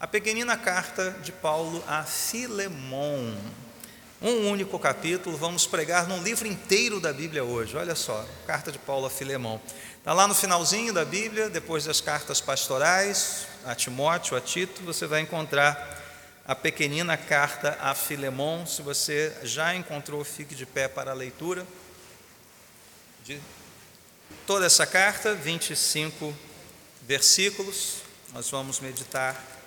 a pequenina carta de Paulo a Filemon. Um único capítulo, vamos pregar num livro inteiro da Bíblia hoje. Olha só, carta de Paulo a Filemon. Está lá no finalzinho da Bíblia, depois das cartas pastorais, a Timóteo, a Tito, você vai encontrar a pequenina carta a Filemon. Se você já encontrou, fique de pé para a leitura de toda essa carta, 25 versículos. Nós vamos meditar.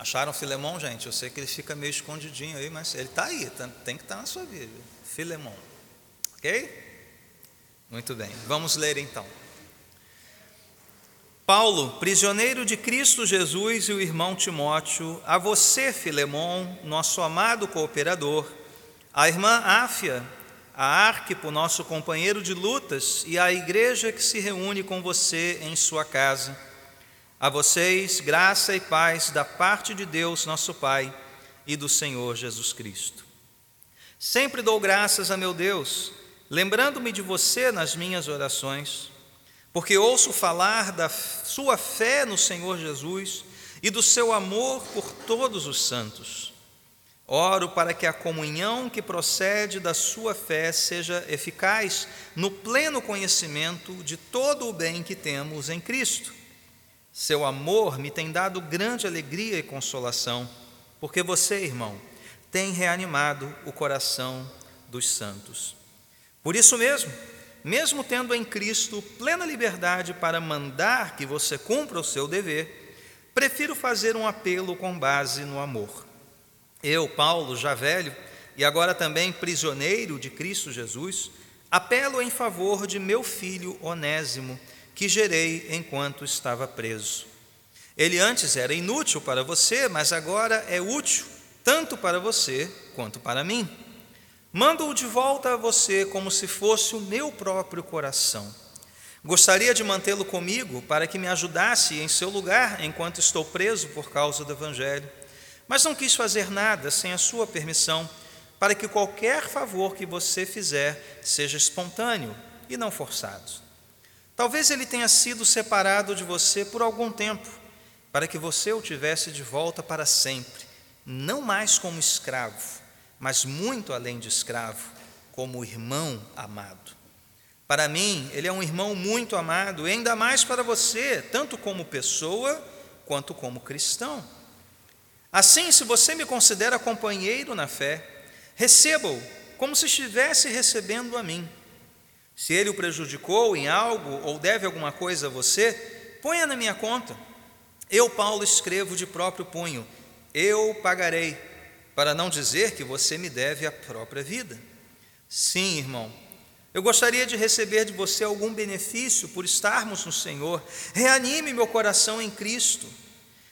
Acharam Filemon, gente? Eu sei que ele fica meio escondidinho aí, mas ele está aí, tá, tem que estar tá na sua Bíblia. Filemon. Ok? Muito bem, vamos ler então. Paulo, prisioneiro de Cristo Jesus e o irmão Timóteo, a você, Filemon, nosso amado cooperador, a irmã Áfia, a Arquipo, nosso companheiro de lutas, e a igreja que se reúne com você em sua casa. A vocês, graça e paz da parte de Deus, nosso Pai, e do Senhor Jesus Cristo. Sempre dou graças a meu Deus, lembrando-me de você nas minhas orações porque ouço falar da sua fé no Senhor Jesus e do seu amor por todos os santos. Oro para que a comunhão que procede da sua fé seja eficaz no pleno conhecimento de todo o bem que temos em Cristo. Seu amor me tem dado grande alegria e consolação, porque você, irmão, tem reanimado o coração dos santos. Por isso mesmo, mesmo tendo em Cristo plena liberdade para mandar que você cumpra o seu dever, prefiro fazer um apelo com base no amor. Eu, Paulo, já velho e agora também prisioneiro de Cristo Jesus, apelo em favor de meu filho Onésimo, que gerei enquanto estava preso. Ele antes era inútil para você, mas agora é útil tanto para você quanto para mim. Mando-o de volta a você como se fosse o meu próprio coração. Gostaria de mantê-lo comigo para que me ajudasse em seu lugar enquanto estou preso por causa do Evangelho, mas não quis fazer nada sem a sua permissão, para que qualquer favor que você fizer seja espontâneo e não forçado. Talvez ele tenha sido separado de você por algum tempo, para que você o tivesse de volta para sempre, não mais como escravo mas muito além de escravo, como irmão amado. Para mim, ele é um irmão muito amado, e ainda mais para você, tanto como pessoa quanto como cristão. Assim, se você me considera companheiro na fé, receba-o como se estivesse recebendo a mim. Se ele o prejudicou em algo ou deve alguma coisa a você, ponha na minha conta. Eu, Paulo, escrevo de próprio punho: eu pagarei para não dizer que você me deve a própria vida. Sim, irmão, eu gostaria de receber de você algum benefício por estarmos no Senhor. Reanime meu coração em Cristo.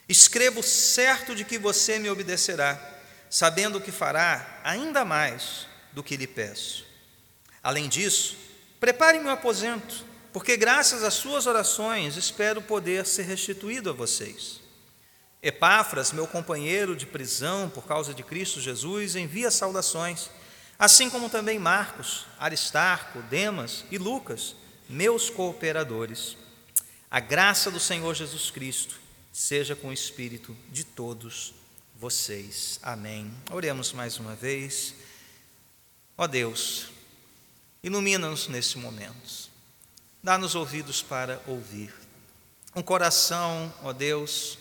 Escrevo certo de que você me obedecerá, sabendo que fará ainda mais do que lhe peço. Além disso, prepare meu aposento, porque graças às suas orações espero poder ser restituído a vocês. Epáfras, meu companheiro de prisão por causa de Cristo Jesus, envia saudações, assim como também Marcos, Aristarco, Demas e Lucas, meus cooperadores. A graça do Senhor Jesus Cristo seja com o espírito de todos vocês. Amém. Oremos mais uma vez. Ó Deus, ilumina-nos nesse momento. Dá-nos ouvidos para ouvir. Um coração, ó Deus,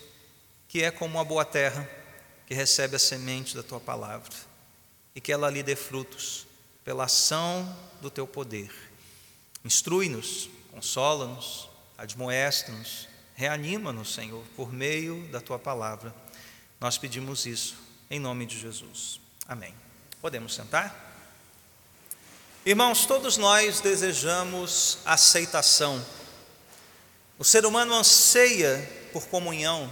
que é como uma boa terra que recebe a semente da tua palavra e que ela lhe dê frutos pela ação do teu poder. Instrui-nos, consola-nos, admoesta-nos, reanima-nos, Senhor, por meio da tua palavra. Nós pedimos isso em nome de Jesus. Amém. Podemos sentar? Irmãos, todos nós desejamos aceitação. O ser humano anseia por comunhão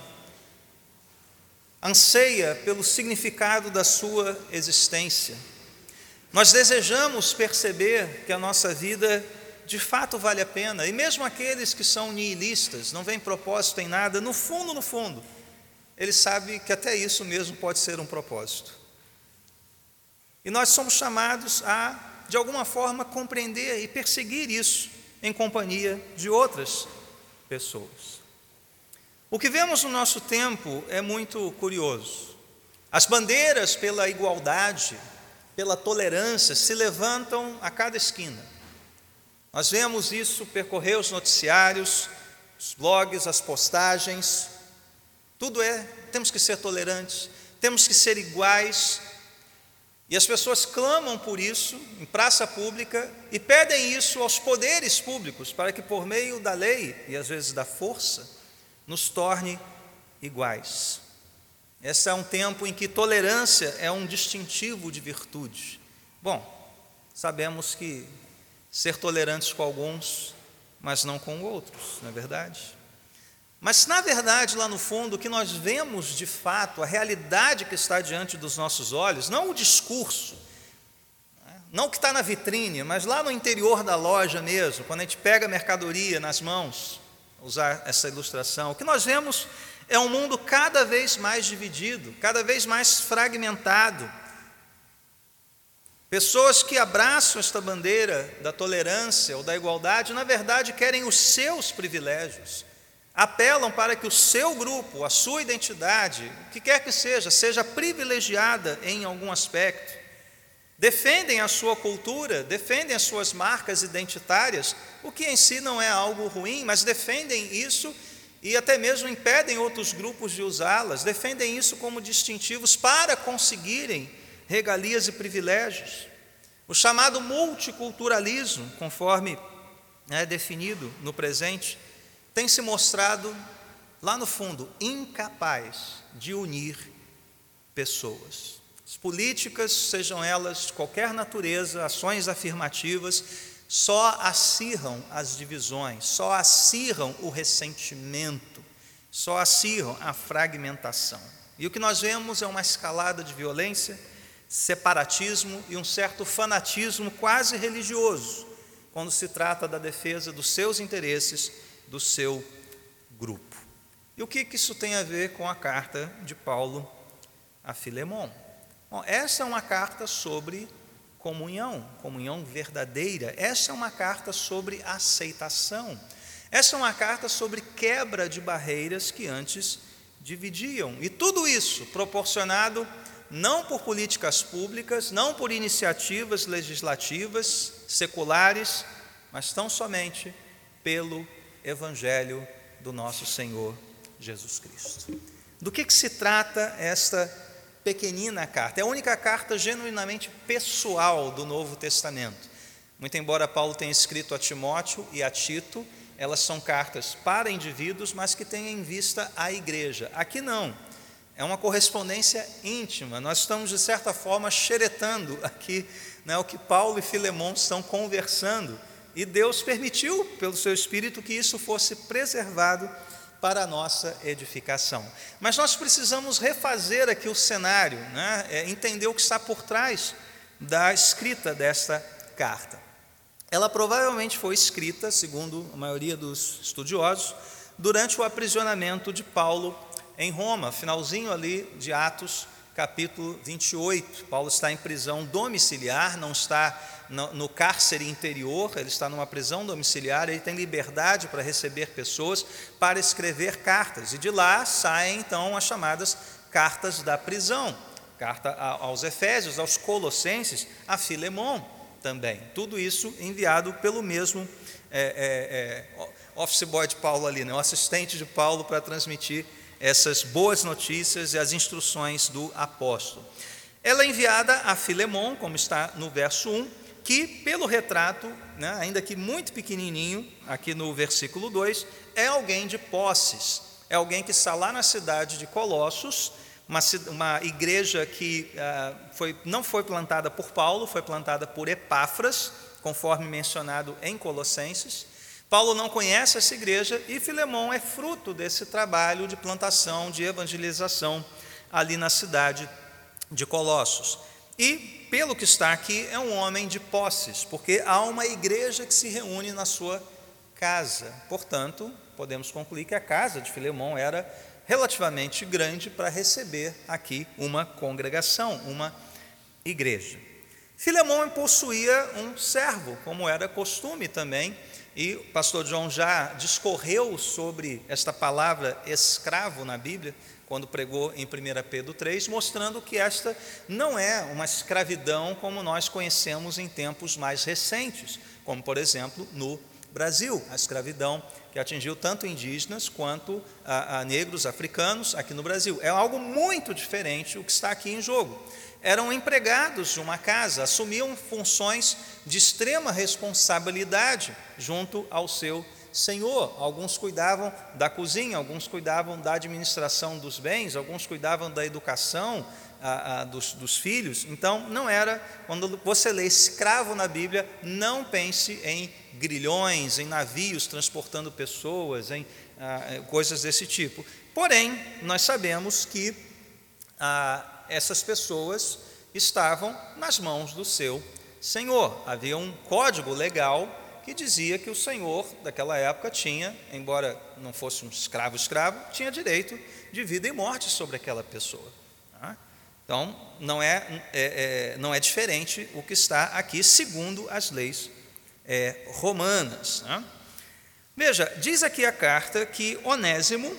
anseia pelo significado da sua existência. Nós desejamos perceber que a nossa vida de fato vale a pena, e mesmo aqueles que são nihilistas, não veem propósito em nada, no fundo, no fundo, eles sabem que até isso mesmo pode ser um propósito. E nós somos chamados a, de alguma forma, compreender e perseguir isso em companhia de outras pessoas. O que vemos no nosso tempo é muito curioso. As bandeiras pela igualdade, pela tolerância se levantam a cada esquina. Nós vemos isso percorrer os noticiários, os blogs, as postagens. Tudo é, temos que ser tolerantes, temos que ser iguais. E as pessoas clamam por isso em praça pública e pedem isso aos poderes públicos para que, por meio da lei e às vezes da força, nos torne iguais. Esse é um tempo em que tolerância é um distintivo de virtude. Bom, sabemos que ser tolerantes com alguns, mas não com outros, não é verdade? Mas, na verdade, lá no fundo, o que nós vemos de fato, a realidade que está diante dos nossos olhos, não o discurso, né, não o que está na vitrine, mas lá no interior da loja mesmo, quando a gente pega a mercadoria nas mãos, usar essa ilustração, o que nós vemos é um mundo cada vez mais dividido, cada vez mais fragmentado. Pessoas que abraçam esta bandeira da tolerância ou da igualdade, na verdade, querem os seus privilégios, apelam para que o seu grupo, a sua identidade, o que quer que seja, seja privilegiada em algum aspecto. Defendem a sua cultura, defendem as suas marcas identitárias, o que em si não é algo ruim, mas defendem isso e até mesmo impedem outros grupos de usá-las, defendem isso como distintivos para conseguirem regalias e privilégios. O chamado multiculturalismo, conforme é definido no presente, tem se mostrado, lá no fundo, incapaz de unir pessoas. As políticas, sejam elas de qualquer natureza, ações afirmativas, só acirram as divisões, só acirram o ressentimento, só acirram a fragmentação. E o que nós vemos é uma escalada de violência, separatismo e um certo fanatismo quase religioso, quando se trata da defesa dos seus interesses, do seu grupo. E o que isso tem a ver com a carta de Paulo a Filemão? Bom, essa é uma carta sobre comunhão, comunhão verdadeira. Essa é uma carta sobre aceitação. Essa é uma carta sobre quebra de barreiras que antes dividiam. E tudo isso proporcionado não por políticas públicas, não por iniciativas legislativas seculares, mas tão somente pelo Evangelho do nosso Senhor Jesus Cristo. Do que, que se trata esta pequenina carta. É a única carta genuinamente pessoal do Novo Testamento. Muito embora Paulo tenha escrito a Timóteo e a Tito, elas são cartas para indivíduos, mas que têm em vista a igreja. Aqui não. É uma correspondência íntima. Nós estamos, de certa forma, xeretando aqui né, o que Paulo e Filemão estão conversando. E Deus permitiu, pelo seu Espírito, que isso fosse preservado para a nossa edificação. Mas nós precisamos refazer aqui o cenário, né? é, entender o que está por trás da escrita desta carta. Ela provavelmente foi escrita, segundo a maioria dos estudiosos, durante o aprisionamento de Paulo em Roma, finalzinho ali de Atos, capítulo 28. Paulo está em prisão domiciliar, não está no, cárcere interior, ele está numa prisão domiciliar, ele tem liberdade para receber pessoas, para escrever cartas. E de lá saem então as chamadas cartas da prisão. Carta aos Efésios, aos Colossenses, a Filemon também. Tudo isso enviado pelo mesmo é, é, é, office boy de Paulo ali, né, o assistente de Paulo para transmitir essas boas notícias e as instruções do apóstolo. Ela é enviada a Filemon, como está no verso 1, que, pelo retrato, né, ainda que muito pequenininho, aqui no versículo 2, é alguém de posses, é alguém que está lá na cidade de Colossos, uma, uma igreja que ah, foi, não foi plantada por Paulo, foi plantada por Epáfras, conforme mencionado em Colossenses. Paulo não conhece essa igreja e Filemão é fruto desse trabalho de plantação, de evangelização ali na cidade de Colossos. E, pelo que está aqui, é um homem de posses, porque há uma igreja que se reúne na sua casa. Portanto, podemos concluir que a casa de Filemão era relativamente grande para receber aqui uma congregação, uma igreja. Filemão possuía um servo, como era costume também e o pastor John já discorreu sobre esta palavra escravo na Bíblia, quando pregou em 1 Pedro 3, mostrando que esta não é uma escravidão como nós conhecemos em tempos mais recentes, como por exemplo no Brasil, a escravidão que atingiu tanto indígenas quanto a, a negros africanos aqui no Brasil. É algo muito diferente o que está aqui em jogo. Eram empregados de uma casa, assumiam funções de extrema responsabilidade junto ao seu senhor. Alguns cuidavam da cozinha, alguns cuidavam da administração dos bens, alguns cuidavam da educação a, a, dos, dos filhos. Então, não era, quando você lê escravo na Bíblia, não pense em grilhões, em navios transportando pessoas, em ah, coisas desse tipo. Porém, nós sabemos que ah, essas pessoas estavam nas mãos do seu Senhor. Havia um código legal que dizia que o senhor daquela época tinha, embora não fosse um escravo escravo, tinha direito de vida e morte sobre aquela pessoa. Tá? Então, não é, é, é, não é diferente o que está aqui, segundo as leis é, romanas. Né? Veja, diz aqui a carta que Onésimo,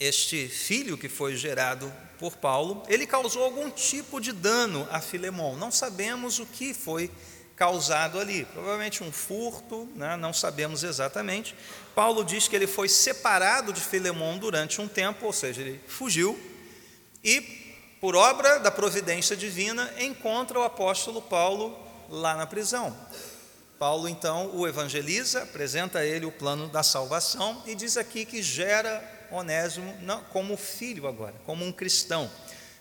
este filho que foi gerado por Paulo, ele causou algum tipo de dano a Filemão. Não sabemos o que foi causado ali. Provavelmente um furto, né? não sabemos exatamente. Paulo diz que ele foi separado de Filemão durante um tempo, ou seja, ele fugiu e, por obra da providência divina, encontra o apóstolo Paulo lá na prisão. Paulo então o evangeliza, apresenta a ele o plano da salvação e diz aqui que gera Onésimo não, como filho agora, como um cristão.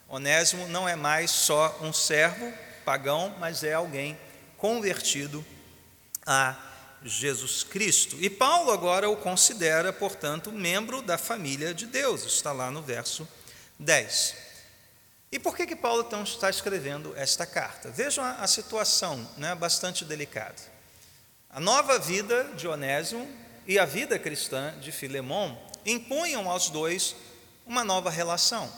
Onésimo não é mais só um servo pagão, mas é alguém convertido a Jesus Cristo. E Paulo agora o considera, portanto, membro da família de Deus, está lá no verso 10. E por que, que Paulo então está escrevendo esta carta? Vejam a, a situação, né, bastante delicada. A nova vida de Onésimo e a vida cristã de Filemão impunham aos dois uma nova relação.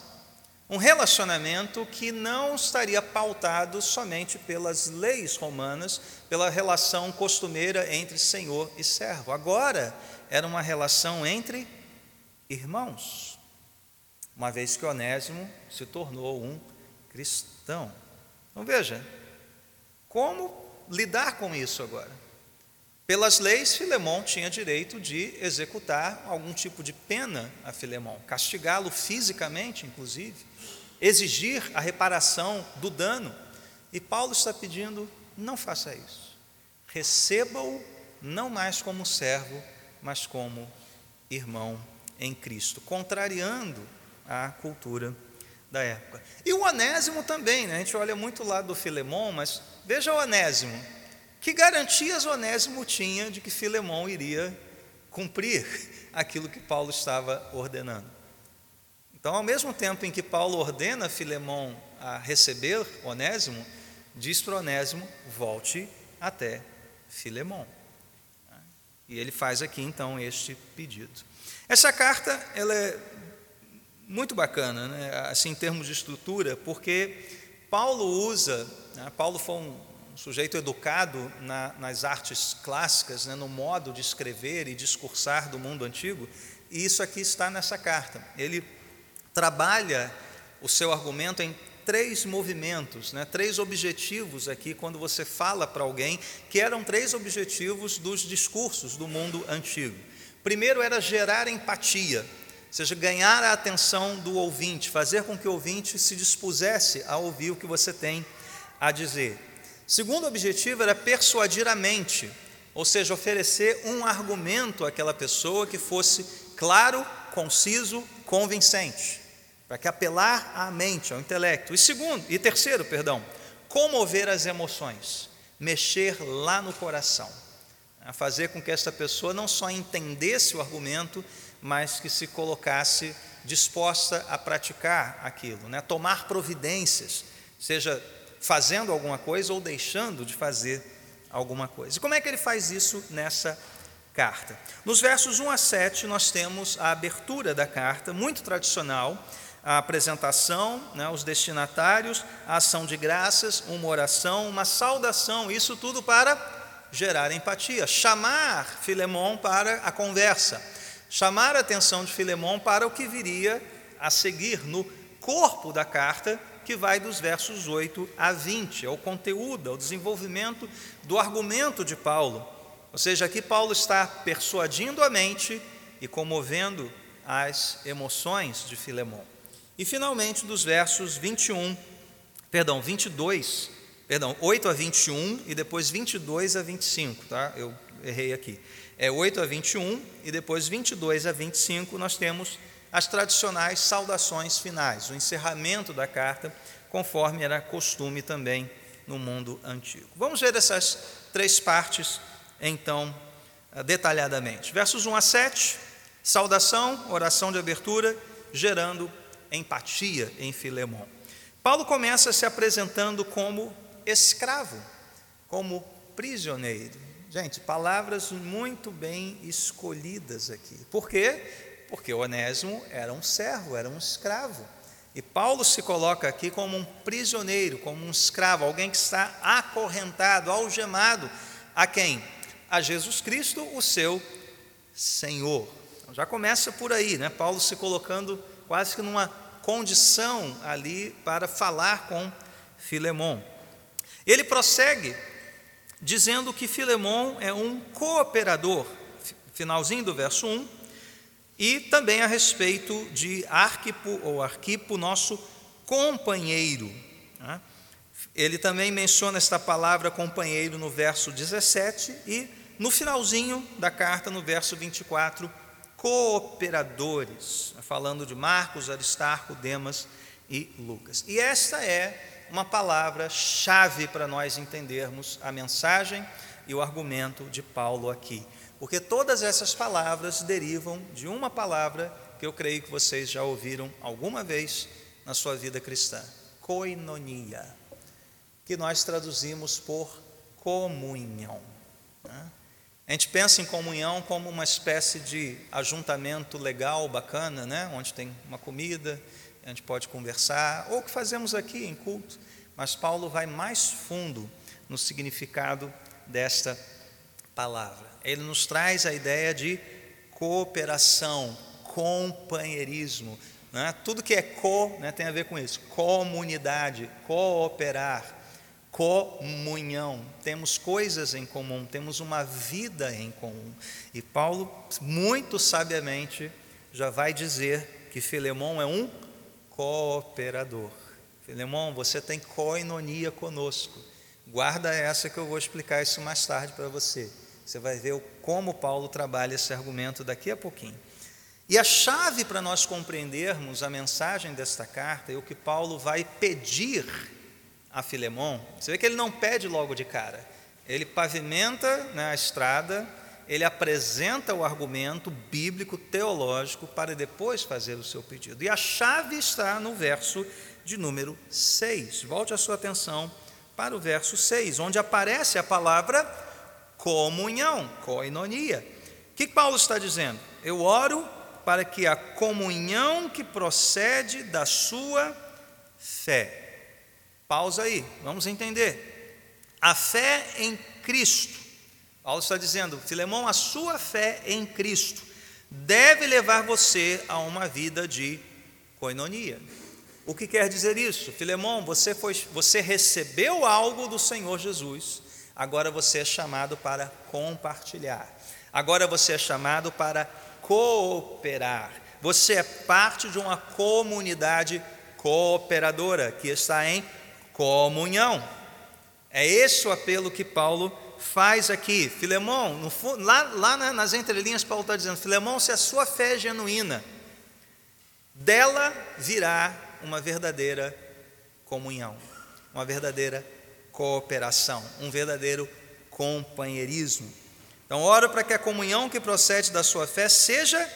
Um relacionamento que não estaria pautado somente pelas leis romanas, pela relação costumeira entre senhor e servo. Agora era uma relação entre irmãos, uma vez que Onésimo se tornou um cristão. Então veja, como lidar com isso agora? Pelas leis, Filemão tinha direito de executar algum tipo de pena a Filemão, castigá-lo fisicamente, inclusive exigir a reparação do dano. E Paulo está pedindo: não faça isso. Receba-o não mais como servo, mas como irmão em Cristo, contrariando a cultura da época. E o Onésimo também, né? a gente olha muito lá do Filemão, mas veja o Onésimo. Que garantias Onésimo tinha de que Filemão iria cumprir aquilo que Paulo estava ordenando? Então, ao mesmo tempo em que Paulo ordena Filemão a receber Onésimo, diz para Onésimo: volte até Filemão. E ele faz aqui então este pedido. Essa carta ela é muito bacana, né? assim em termos de estrutura, porque Paulo usa, né? Paulo foi um sujeito educado na, nas artes clássicas, né? no modo de escrever e discursar do mundo antigo, e isso aqui está nessa carta. Ele trabalha o seu argumento em três movimentos, né, três objetivos aqui, quando você fala para alguém, que eram três objetivos dos discursos do mundo antigo. Primeiro era gerar empatia, ou seja, ganhar a atenção do ouvinte, fazer com que o ouvinte se dispusesse a ouvir o que você tem a dizer. Segundo objetivo era persuadir a mente, ou seja, oferecer um argumento àquela pessoa que fosse claro, conciso, convincente para que apelar à mente, ao intelecto. E segundo, e terceiro, perdão, comover as emoções, mexer lá no coração, a fazer com que esta pessoa não só entendesse o argumento, mas que se colocasse disposta a praticar aquilo, né? tomar providências, seja fazendo alguma coisa ou deixando de fazer alguma coisa. E como é que ele faz isso nessa carta? Nos versos 1 a 7, nós temos a abertura da carta, muito tradicional, a apresentação, né, os destinatários, a ação de graças, uma oração, uma saudação, isso tudo para gerar empatia, chamar Filemão para a conversa, chamar a atenção de Filemão para o que viria a seguir no corpo da carta, que vai dos versos 8 a 20, é o conteúdo, é o desenvolvimento do argumento de Paulo. Ou seja, aqui Paulo está persuadindo a mente e comovendo as emoções de Filemão. E finalmente, dos versos 21, perdão, 22 Perdão, 8 a 21 e depois 22 a 25, tá? Eu errei aqui. É 8 a 21 e depois 22 a 25 nós temos as tradicionais saudações finais, o encerramento da carta, conforme era costume também no mundo antigo. Vamos ver essas três partes então detalhadamente. Versos 1 a 7, saudação, oração de abertura, gerando empatia em Filemão. Paulo começa se apresentando como escravo, como prisioneiro. Gente, palavras muito bem escolhidas aqui. Por quê? Porque Onésimo era um servo, era um escravo. E Paulo se coloca aqui como um prisioneiro, como um escravo, alguém que está acorrentado, algemado. A quem? A Jesus Cristo, o seu Senhor. Então, já começa por aí, né? Paulo se colocando quase que numa condição ali para falar com Filemão. Ele prossegue dizendo que Filemão é um cooperador, finalzinho do verso 1, e também a respeito de Arquipo ou Arquipo, nosso companheiro. Né? Ele também menciona esta palavra companheiro no verso 17 e no finalzinho da carta, no verso 24, cooperadores, falando de Marcos, Aristarco, Demas e Lucas. E esta é uma palavra-chave para nós entendermos a mensagem e o argumento de Paulo aqui. Porque todas essas palavras derivam de uma palavra que eu creio que vocês já ouviram alguma vez na sua vida cristã: koinonia, que nós traduzimos por comunhão. Né? A gente pensa em comunhão como uma espécie de ajuntamento legal, bacana, né? onde tem uma comida, a gente pode conversar, ou o que fazemos aqui em culto, mas Paulo vai mais fundo no significado desta palavra. Ele nos traz a ideia de cooperação, companheirismo. Né? Tudo que é co né, tem a ver com isso: comunidade, cooperar, comunhão. Temos coisas em comum, temos uma vida em comum. E Paulo, muito sabiamente, já vai dizer que Filemão é um cooperador. Filemão, você tem coinonia conosco. Guarda essa que eu vou explicar isso mais tarde para você. Você vai ver como Paulo trabalha esse argumento daqui a pouquinho. E a chave para nós compreendermos a mensagem desta carta e o que Paulo vai pedir a Filemão, você vê que ele não pede logo de cara, ele pavimenta né, a estrada, ele apresenta o argumento bíblico, teológico, para depois fazer o seu pedido. E a chave está no verso de número 6. Volte a sua atenção para o verso 6, onde aparece a palavra comunhão, koinonia. O que Paulo está dizendo? Eu oro para que a comunhão que procede da sua fé. Pausa aí, vamos entender. A fé em Cristo Paulo está dizendo, Filemão, a sua fé em Cristo deve levar você a uma vida de coinonia. O que quer dizer isso? Filemão, você, foi, você recebeu algo do Senhor Jesus, agora você é chamado para compartilhar, agora você é chamado para cooperar. Você é parte de uma comunidade cooperadora que está em comunhão. É esse o apelo que Paulo faz aqui, Filemão, lá, lá nas entrelinhas, Paulo está dizendo: Filemão, se a sua fé é genuína, dela virá uma verdadeira comunhão, uma verdadeira cooperação, um verdadeiro companheirismo. Então, oro para que a comunhão que procede da sua fé seja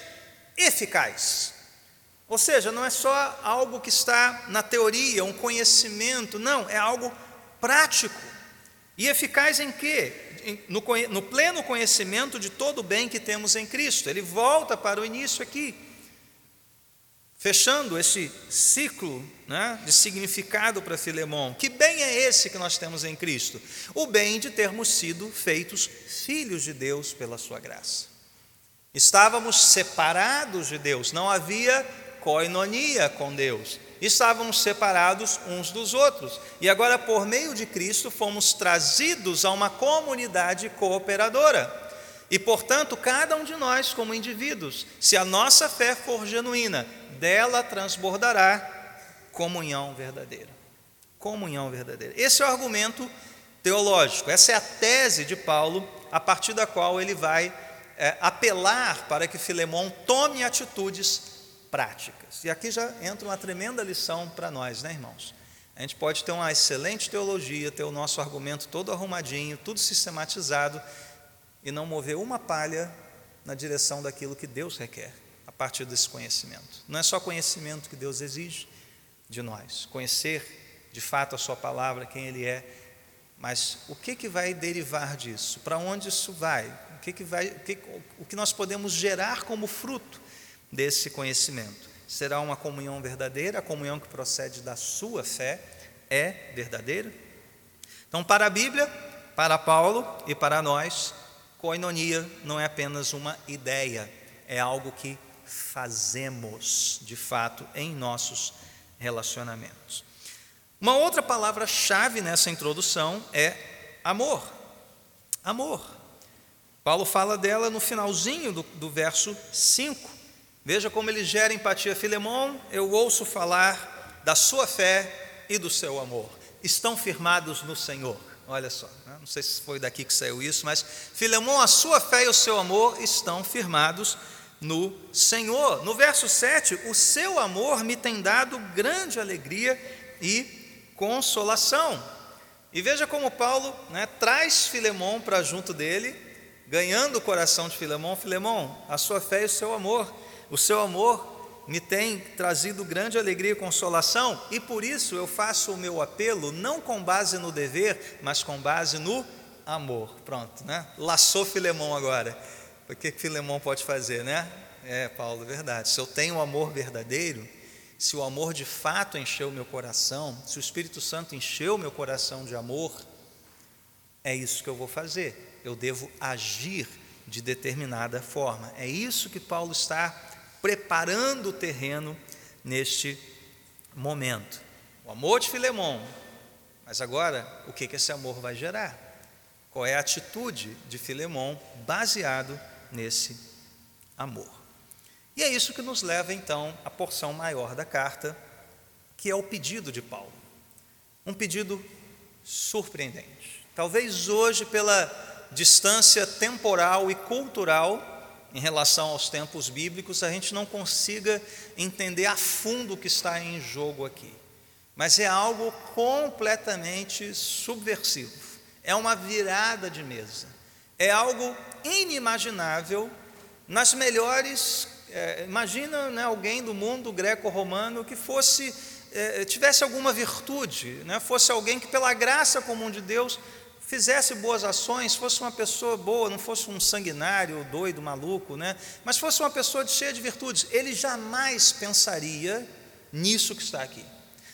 eficaz. Ou seja, não é só algo que está na teoria, um conhecimento, não, é algo prático. E eficaz em quê? No, no pleno conhecimento de todo o bem que temos em Cristo. Ele volta para o início aqui. Fechando esse ciclo né, de significado para Filemão, que bem é esse que nós temos em Cristo? O bem de termos sido feitos filhos de Deus pela Sua graça. Estávamos separados de Deus, não havia coinonia com Deus, estávamos separados uns dos outros, e agora, por meio de Cristo, fomos trazidos a uma comunidade cooperadora. E, portanto, cada um de nós, como indivíduos, se a nossa fé for genuína, dela transbordará comunhão verdadeira. Comunhão verdadeira. Esse é o argumento teológico, essa é a tese de Paulo, a partir da qual ele vai é, apelar para que Filemão tome atitudes práticas. E aqui já entra uma tremenda lição para nós, né, irmãos? A gente pode ter uma excelente teologia, ter o nosso argumento todo arrumadinho, tudo sistematizado, e não mover uma palha na direção daquilo que Deus requer partir desse conhecimento. Não é só conhecimento que Deus exige de nós, conhecer de fato a Sua palavra, quem Ele é, mas o que, que vai derivar disso? Para onde isso vai? O que, que vai? O que, o que nós podemos gerar como fruto desse conhecimento? Será uma comunhão verdadeira? A comunhão que procede da sua fé é verdadeira? Então, para a Bíblia, para Paulo e para nós, Coinonia não é apenas uma ideia, é algo que fazemos de fato em nossos relacionamentos. Uma outra palavra-chave nessa introdução é amor. Amor. Paulo fala dela no finalzinho do, do verso 5. Veja como ele gera empatia. Filemão, eu ouço falar da sua fé e do seu amor. Estão firmados no Senhor. Olha só, né? não sei se foi daqui que saiu isso, mas Filemão, a sua fé e o seu amor estão firmados no Senhor. No verso 7, o seu amor me tem dado grande alegria e consolação. E veja como Paulo né, traz Filemão para junto dele, ganhando o coração de Filemão. Filemão, a sua fé e o seu amor. O seu amor me tem trazido grande alegria e consolação, e por isso eu faço o meu apelo não com base no dever, mas com base no amor. Pronto, né? Laçou Filemão agora. O que Filemão pode fazer, né? É, Paulo, verdade. Se eu tenho um amor verdadeiro, se o amor de fato encheu meu coração, se o Espírito Santo encheu meu coração de amor, é isso que eu vou fazer. Eu devo agir de determinada forma. É isso que Paulo está preparando o terreno neste momento. O amor de Filemão, mas agora o que, que esse amor vai gerar? Qual é a atitude de Filemão baseado nesse amor? E é isso que nos leva então à porção maior da carta, que é o pedido de Paulo. Um pedido surpreendente. Talvez hoje, pela distância temporal e cultural em relação aos tempos bíblicos, a gente não consiga entender a fundo o que está em jogo aqui. Mas é algo completamente subversivo, é uma virada de mesa, é algo inimaginável nas melhores. É, imagina né, alguém do mundo greco-romano que fosse é, tivesse alguma virtude, né, fosse alguém que, pela graça comum de Deus, fizesse boas ações, fosse uma pessoa boa, não fosse um sanguinário, doido, maluco, né? mas fosse uma pessoa cheia de virtudes, ele jamais pensaria nisso que está aqui.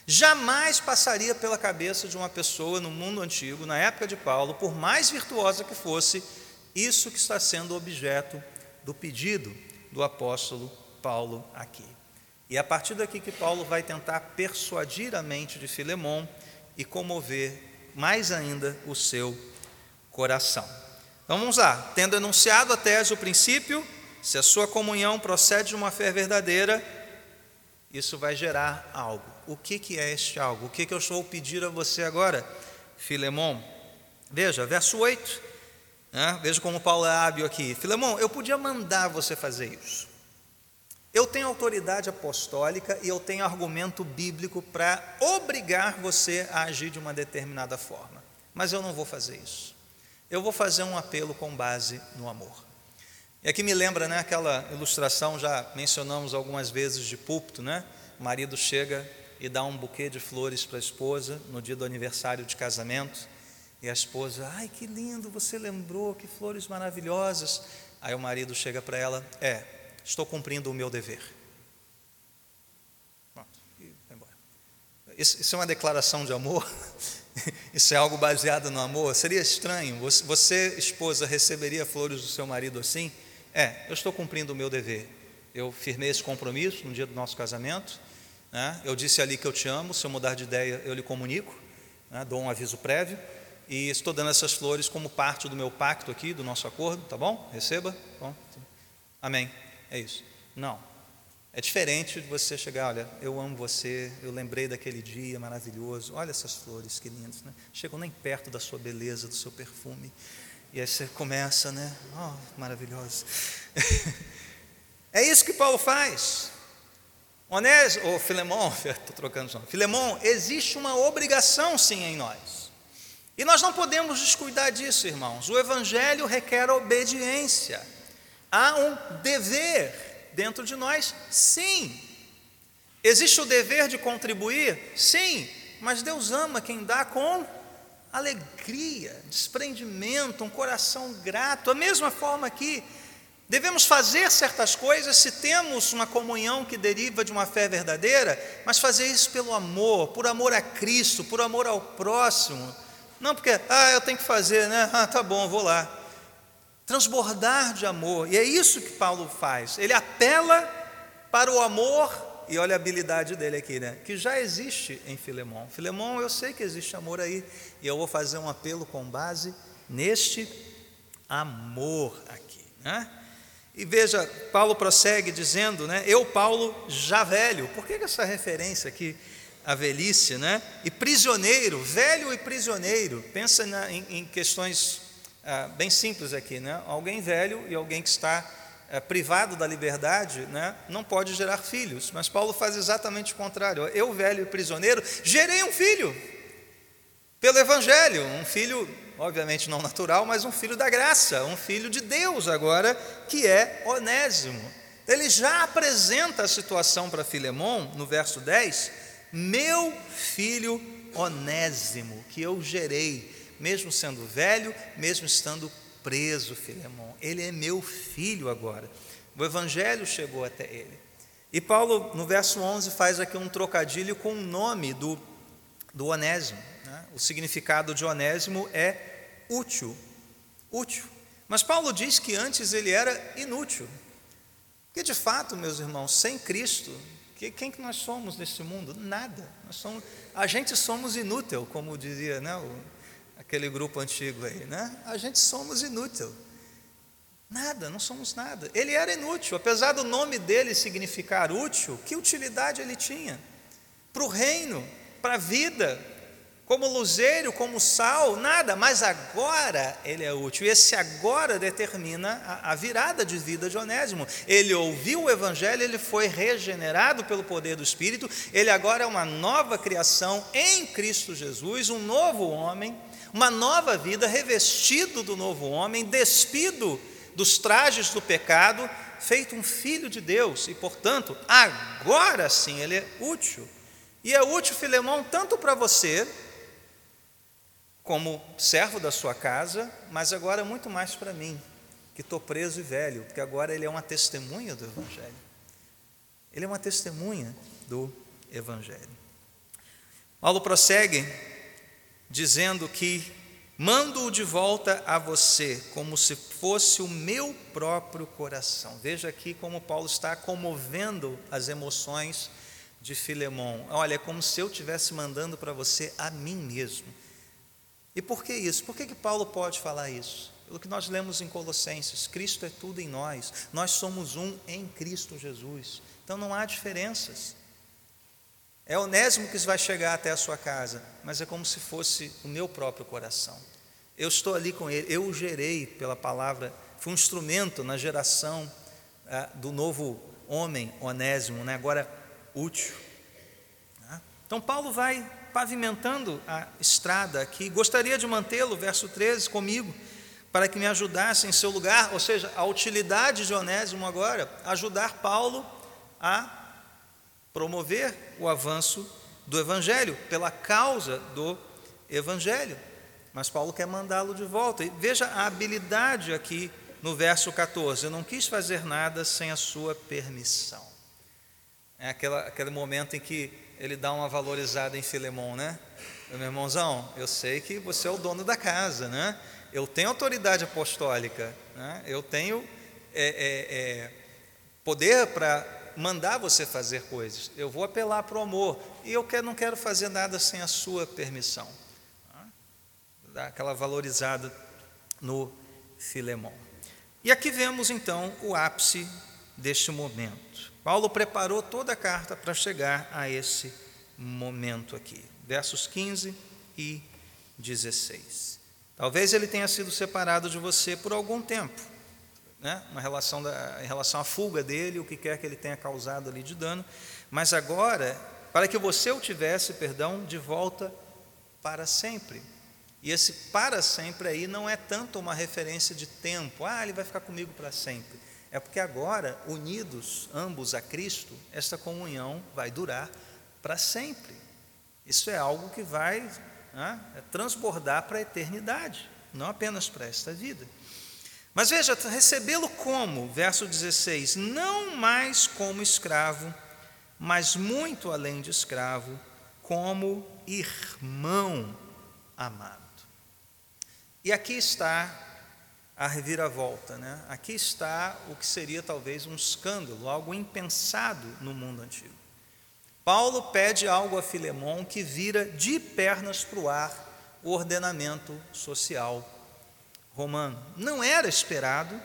Jamais passaria pela cabeça de uma pessoa no mundo antigo, na época de Paulo, por mais virtuosa que fosse, isso que está sendo objeto do pedido do apóstolo Paulo aqui. E é a partir daqui que Paulo vai tentar persuadir a mente de Filemão e comover mais ainda o seu coração. Então vamos lá, tendo enunciado a tese, o princípio, se a sua comunhão procede de uma fé verdadeira, isso vai gerar algo. O que, que é este algo? O que, que eu estou pedir a você agora, Filemão? Veja, verso 8. Né? Veja como Paulo é hábil aqui. Filemão, eu podia mandar você fazer isso. Eu tenho autoridade apostólica e eu tenho argumento bíblico para obrigar você a agir de uma determinada forma, mas eu não vou fazer isso. Eu vou fazer um apelo com base no amor. E aqui me lembra né, aquela ilustração, já mencionamos algumas vezes de púlpito, né? O marido chega e dá um buquê de flores para a esposa no dia do aniversário de casamento. E a esposa, ai que lindo, você lembrou, que flores maravilhosas. Aí o marido chega para ela, é, estou cumprindo o meu dever. Isso é uma declaração de amor? Isso é algo baseado no amor? Seria estranho. Você, esposa, receberia flores do seu marido assim? É, eu estou cumprindo o meu dever. Eu firmei esse compromisso no dia do nosso casamento. Né? Eu disse ali que eu te amo. Se eu mudar de ideia, eu lhe comunico. Né? Dou um aviso prévio. E estou dando essas flores como parte do meu pacto aqui, do nosso acordo, tá bom? Receba? Bom, amém. É isso. Não. É diferente de você chegar, olha, eu amo você, eu lembrei daquele dia maravilhoso, olha essas flores que lindas, né? Chegam nem perto da sua beleza, do seu perfume. E aí você começa, né? Oh, maravilhoso. é isso que Paulo faz. Onésio, ou Filemão, estou trocando o nome. Filemão, existe uma obrigação sim em nós. E nós não podemos descuidar disso, irmãos. O Evangelho requer obediência. Há um dever dentro de nós? Sim. Existe o dever de contribuir? Sim. Mas Deus ama quem dá com alegria, desprendimento, um coração grato. A mesma forma que devemos fazer certas coisas se temos uma comunhão que deriva de uma fé verdadeira, mas fazer isso pelo amor, por amor a Cristo, por amor ao próximo. Não porque, ah, eu tenho que fazer, né? Ah, tá bom, vou lá transbordar de amor. E é isso que Paulo faz. Ele apela para o amor, e olha a habilidade dele aqui, né? Que já existe em Filemão. Filemão, eu sei que existe amor aí, e eu vou fazer um apelo com base neste amor aqui, né? E veja, Paulo prossegue dizendo, né? Eu, Paulo, já velho. Por que essa referência aqui? A velhice, né? E prisioneiro, velho e prisioneiro. Pensa na, em, em questões ah, bem simples aqui, né? Alguém velho e alguém que está é, privado da liberdade, né, não pode gerar filhos. Mas Paulo faz exatamente o contrário. Eu, velho e prisioneiro, gerei um filho pelo Evangelho, um filho, obviamente não natural, mas um filho da graça, um filho de Deus agora, que é Onésimo. Ele já apresenta a situação para Filemão, no verso 10, meu filho Onésimo, que eu gerei mesmo sendo velho, mesmo estando preso, Filemão. Ele é meu filho agora. O evangelho chegou até ele. E Paulo, no verso 11, faz aqui um trocadilho com o nome do, do Onésimo. Né? O significado de Onésimo é útil. Útil. Mas Paulo diz que antes ele era inútil. Porque de fato, meus irmãos, sem Cristo, quem que nós somos nesse mundo? Nada. Nós somos, a gente somos inútil, como dizia né, o aquele grupo antigo aí, né? A gente somos inútil. Nada, não somos nada. Ele era inútil, apesar do nome dele significar útil, que utilidade ele tinha? Para o reino, para a vida, como luzeiro, como sal, nada, mas agora ele é útil. Esse agora determina a, a, virada de vida de Onésimo. Ele ouviu o Evangelho, ele foi regenerado pelo poder do Espírito, ele agora é uma nova criação em Cristo Jesus, um novo homem uma nova vida, revestido do novo homem, despido dos trajes do pecado, feito um filho de Deus, e portanto, agora sim ele é útil. E é útil, Filemão, tanto para você, como servo da sua casa, mas agora muito mais para mim, que estou preso e velho, porque agora ele é uma testemunha do Evangelho. Ele é uma testemunha do Evangelho. Paulo prossegue dizendo que mando-o de volta a você, como se fosse o meu próprio coração. Veja aqui como Paulo está comovendo as emoções de Filemão. Olha, é como se eu estivesse mandando para você a mim mesmo. E por que isso? Por que, que Paulo pode falar isso? Pelo que nós lemos em Colossenses: Cristo é tudo em nós, nós somos um em Cristo Jesus. Então não há diferenças. É Onésimo que vai chegar até a sua casa, mas é como se fosse o meu próprio coração. Eu estou ali com ele, eu o gerei pela palavra, fui um instrumento na geração ah, do novo homem, Onésimo, né? agora útil. Tá? Então, Paulo vai pavimentando a estrada aqui. Gostaria de mantê-lo, verso 13, comigo, para que me ajudasse em seu lugar, ou seja, a utilidade de Onésimo agora, ajudar Paulo a promover o avanço do Evangelho, pela causa do Evangelho. Mas Paulo quer mandá-lo de volta. E veja a habilidade aqui no verso 14: Eu não quis fazer nada sem a sua permissão. É aquela, aquele momento em que ele dá uma valorizada em Filemão, né? Meu irmãozão, eu sei que você é o dono da casa, né? Eu tenho autoridade apostólica, né? eu tenho é, é, é, poder para mandar você fazer coisas. Eu vou apelar para o amor e eu quero, não quero fazer nada sem a sua permissão. Tá? Dá aquela valorizada no Filemão. E aqui vemos então o ápice deste momento. Paulo preparou toda a carta para chegar a esse momento aqui, versos 15 e 16. Talvez ele tenha sido separado de você por algum tempo, né? Uma relação da, em relação à fuga dele, o que quer que ele tenha causado ali de dano, mas agora, para que você o tivesse, perdão, de volta para sempre. E esse para sempre aí não é tanto uma referência de tempo, ah, ele vai ficar comigo para sempre. É porque agora, unidos ambos a Cristo, esta comunhão vai durar para sempre. Isso é algo que vai né, transbordar para a eternidade, não apenas para esta vida. Mas veja, recebê-lo como, verso 16: não mais como escravo, mas muito além de escravo, como irmão amado. E aqui está a reviravolta, né? aqui está o que seria talvez um escândalo, algo impensado no mundo antigo. Paulo pede algo a Filemão que vira de pernas para o ar o ordenamento social romano. Não era esperado,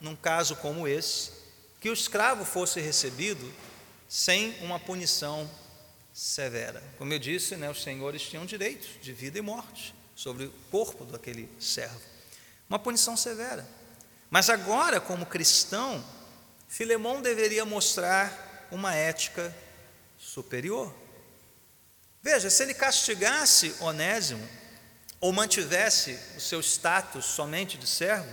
num caso como esse, que o escravo fosse recebido sem uma punição severa. Como eu disse, né, os senhores tinham direitos de vida e morte sobre o corpo daquele servo. Uma punição severa. Mas agora, como cristão, Filemão deveria mostrar uma ética superior. Veja, se ele castigasse Onésimo, ou mantivesse o seu status somente de servo,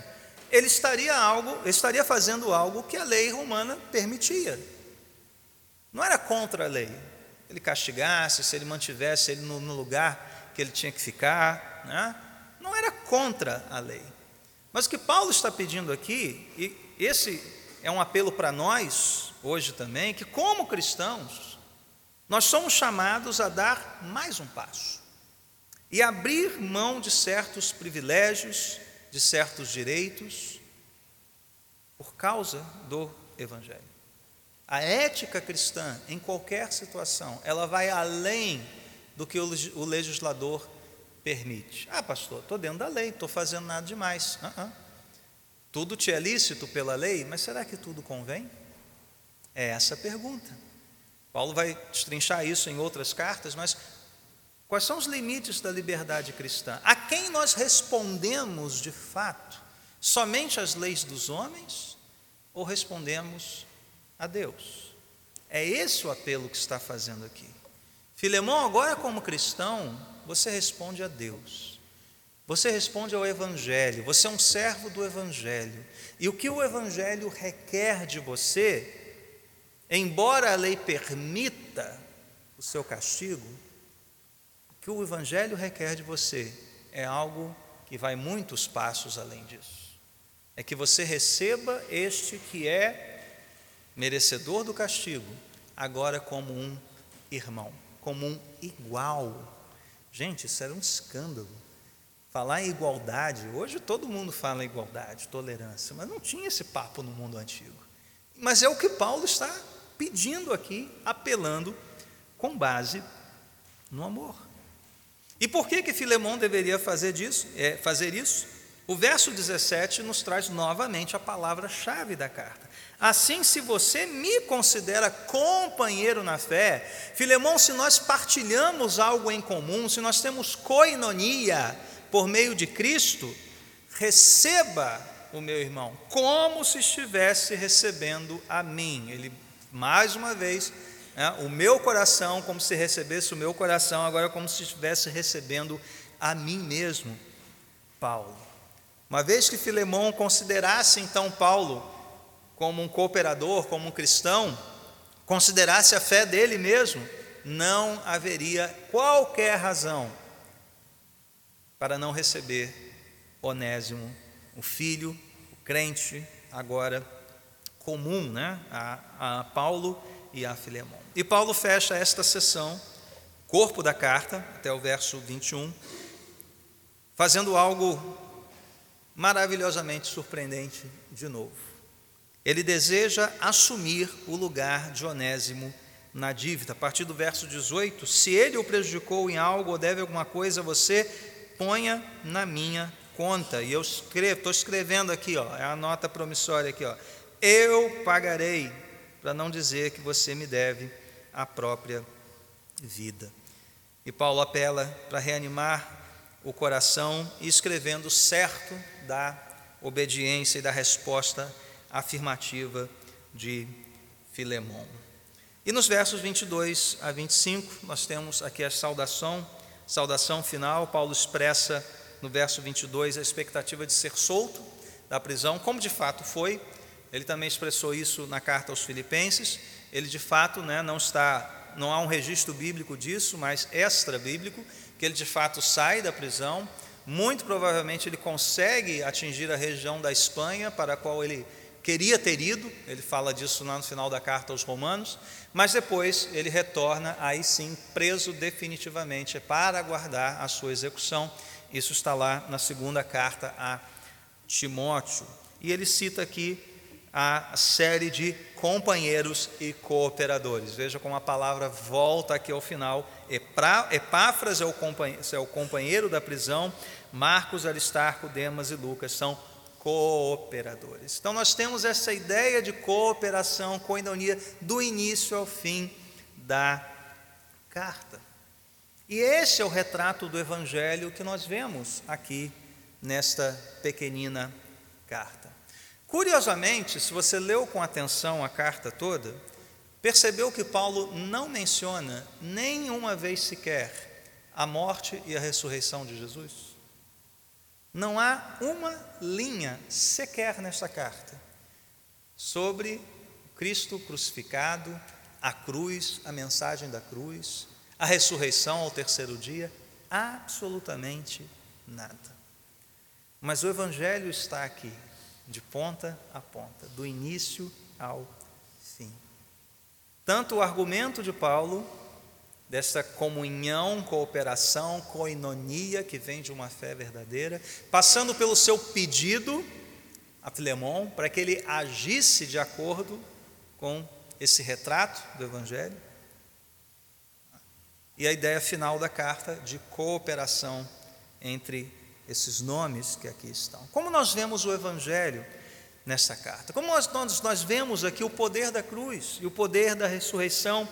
ele estaria algo, estaria fazendo algo que a lei romana permitia. Não era contra a lei. Ele castigasse, se ele mantivesse ele no, no lugar que ele tinha que ficar, né? não era contra a lei. Mas o que Paulo está pedindo aqui, e esse é um apelo para nós hoje também, que como cristãos, nós somos chamados a dar mais um passo e abrir mão de certos privilégios, de certos direitos, por causa do Evangelho. A ética cristã, em qualquer situação, ela vai além do que o legislador permite. Ah, pastor, estou dentro da lei, estou fazendo nada demais. Uh -uh. Tudo te é lícito pela lei, mas será que tudo convém? É essa a pergunta. Paulo vai destrinchar isso em outras cartas, mas quais são os limites da liberdade cristã? A quem nós respondemos de fato? Somente às leis dos homens ou respondemos a Deus? É esse o apelo que está fazendo aqui. Filemão, agora como cristão, você responde a Deus. Você responde ao Evangelho, você é um servo do Evangelho. E o que o Evangelho requer de você Embora a lei permita o seu castigo, o que o Evangelho requer de você é algo que vai muitos passos além disso. É que você receba este que é merecedor do castigo, agora como um irmão, como um igual. Gente, isso era um escândalo. Falar em igualdade, hoje todo mundo fala em igualdade, tolerância, mas não tinha esse papo no mundo antigo. Mas é o que Paulo está pedindo aqui, apelando com base no amor. E por que que Filemão deveria fazer disso? É, fazer isso? O verso 17 nos traz novamente a palavra-chave da carta. Assim, se você me considera companheiro na fé, Filemão, se nós partilhamos algo em comum, se nós temos coinonia por meio de Cristo, receba o meu irmão como se estivesse recebendo a mim. Ele mais uma vez, né, o meu coração, como se recebesse o meu coração, agora como se estivesse recebendo a mim mesmo, Paulo. Uma vez que Filemão considerasse então Paulo como um cooperador, como um cristão, considerasse a fé dele mesmo, não haveria qualquer razão para não receber Onésimo, o filho, o crente, agora comum né, a, a Paulo e a Filemão. E Paulo fecha esta sessão corpo da carta, até o verso 21, fazendo algo maravilhosamente surpreendente de novo. Ele deseja assumir o lugar de Onésimo na dívida. A partir do verso 18: Se ele o prejudicou em algo ou deve alguma coisa, você ponha na minha conta. E eu escrevo, estou escrevendo aqui, ó, é a nota promissória aqui, ó. Eu pagarei, para não dizer que você me deve a própria vida. E Paulo apela para reanimar o coração, escrevendo certo da obediência e da resposta afirmativa de Filemão. E nos versos 22 a 25, nós temos aqui a saudação, saudação final. Paulo expressa no verso 22 a expectativa de ser solto da prisão, como de fato foi. Ele também expressou isso na carta aos Filipenses. Ele de fato né, não está, não há um registro bíblico disso, mas extra bíblico, que ele de fato sai da prisão. Muito provavelmente ele consegue atingir a região da Espanha para a qual ele queria ter ido, ele fala disso lá no final da carta aos Romanos, mas depois ele retorna, aí sim, preso definitivamente para aguardar a sua execução. Isso está lá na segunda carta a Timóteo. E ele cita aqui a série de companheiros e cooperadores. Veja como a palavra volta aqui ao final. Epáfras é o companheiro, é o companheiro da prisão, Marcos, Aristarco, Demas e Lucas são cooperadores. Então nós temos essa ideia de cooperação, coinonia, do início ao fim da carta. E esse é o retrato do Evangelho que nós vemos aqui nesta pequenina carta. Curiosamente, se você leu com atenção a carta toda, percebeu que Paulo não menciona nenhuma vez sequer a morte e a ressurreição de Jesus? Não há uma linha sequer nessa carta sobre Cristo crucificado, a cruz, a mensagem da cruz, a ressurreição ao terceiro dia, absolutamente nada. Mas o Evangelho está aqui, de ponta a ponta, do início ao fim. Tanto o argumento de Paulo dessa comunhão, cooperação, coinonia que vem de uma fé verdadeira, passando pelo seu pedido a Filemão para que ele agisse de acordo com esse retrato do Evangelho. E a ideia final da carta de cooperação entre esses nomes que aqui estão. Como nós vemos o Evangelho nessa carta? Como nós, nós, nós vemos aqui o poder da cruz e o poder da ressurreição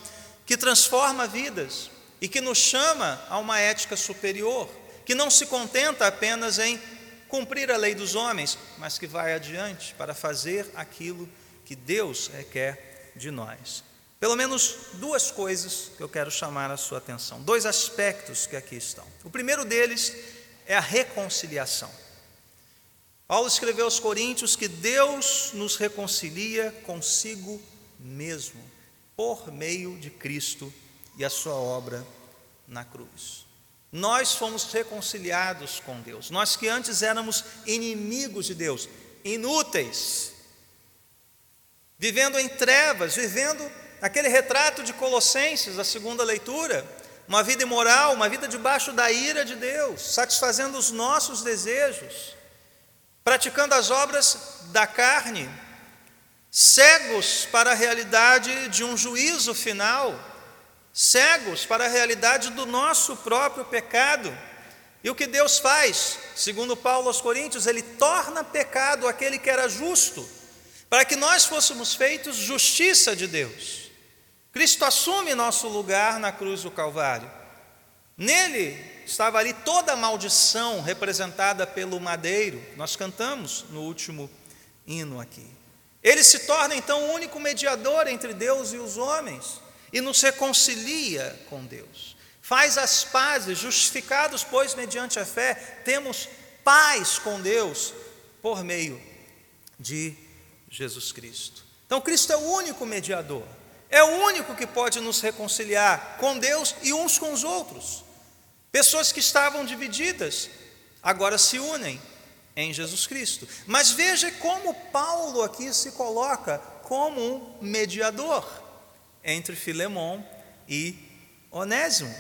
que transforma vidas e que nos chama a uma ética superior, que não se contenta apenas em cumprir a lei dos homens, mas que vai adiante para fazer aquilo que Deus requer de nós. Pelo menos duas coisas que eu quero chamar a sua atenção, dois aspectos que aqui estão. O primeiro deles é a reconciliação. Paulo escreveu aos Coríntios que Deus nos reconcilia consigo mesmo por meio de Cristo e a sua obra na cruz. Nós fomos reconciliados com Deus. Nós que antes éramos inimigos de Deus, inúteis, vivendo em trevas, vivendo aquele retrato de Colossenses, a segunda leitura, uma vida imoral, uma vida debaixo da ira de Deus, satisfazendo os nossos desejos, praticando as obras da carne, cegos para a realidade de um juízo final, cegos para a realidade do nosso próprio pecado. E o que Deus faz, segundo Paulo aos Coríntios, ele torna pecado aquele que era justo, para que nós fôssemos feitos justiça de Deus. Cristo assume nosso lugar na cruz do Calvário. Nele estava ali toda a maldição representada pelo madeiro. Nós cantamos no último hino aqui. Ele se torna então o único mediador entre Deus e os homens e nos reconcilia com Deus. Faz as pazes, justificados, pois, mediante a fé, temos paz com Deus por meio de Jesus Cristo. Então, Cristo é o único mediador, é o único que pode nos reconciliar com Deus e uns com os outros. Pessoas que estavam divididas agora se unem em Jesus Cristo. Mas veja como Paulo aqui se coloca como um mediador entre Filemão e Onésimo.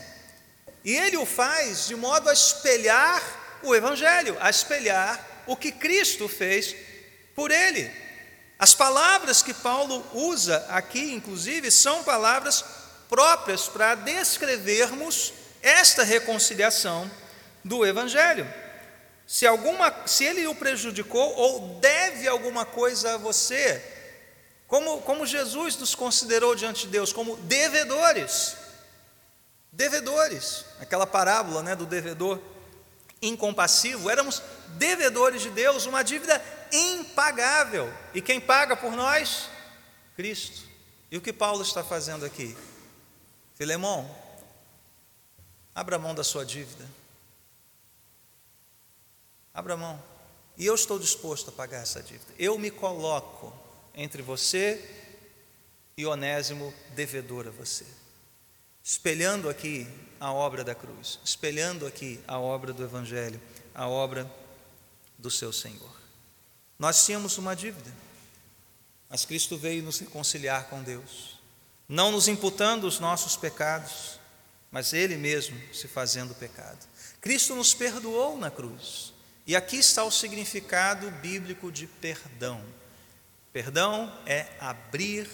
E ele o faz de modo a espelhar o Evangelho, a espelhar o que Cristo fez por ele. As palavras que Paulo usa aqui, inclusive, são palavras próprias para descrevermos esta reconciliação do Evangelho. Se, alguma, se ele o prejudicou ou deve alguma coisa a você, como, como Jesus nos considerou diante de Deus, como devedores. Devedores. Aquela parábola né, do devedor incompassivo, éramos devedores de Deus, uma dívida impagável. E quem paga por nós? Cristo. E o que Paulo está fazendo aqui? Filemão, abra mão da sua dívida. Abra mão. E eu estou disposto a pagar essa dívida. Eu me coloco entre você e Onésimo devedor a você. Espelhando aqui a obra da cruz, espelhando aqui a obra do Evangelho, a obra do seu Senhor. Nós tínhamos uma dívida, mas Cristo veio nos reconciliar com Deus, não nos imputando os nossos pecados, mas Ele mesmo se fazendo pecado. Cristo nos perdoou na cruz, e aqui está o significado bíblico de perdão. Perdão é abrir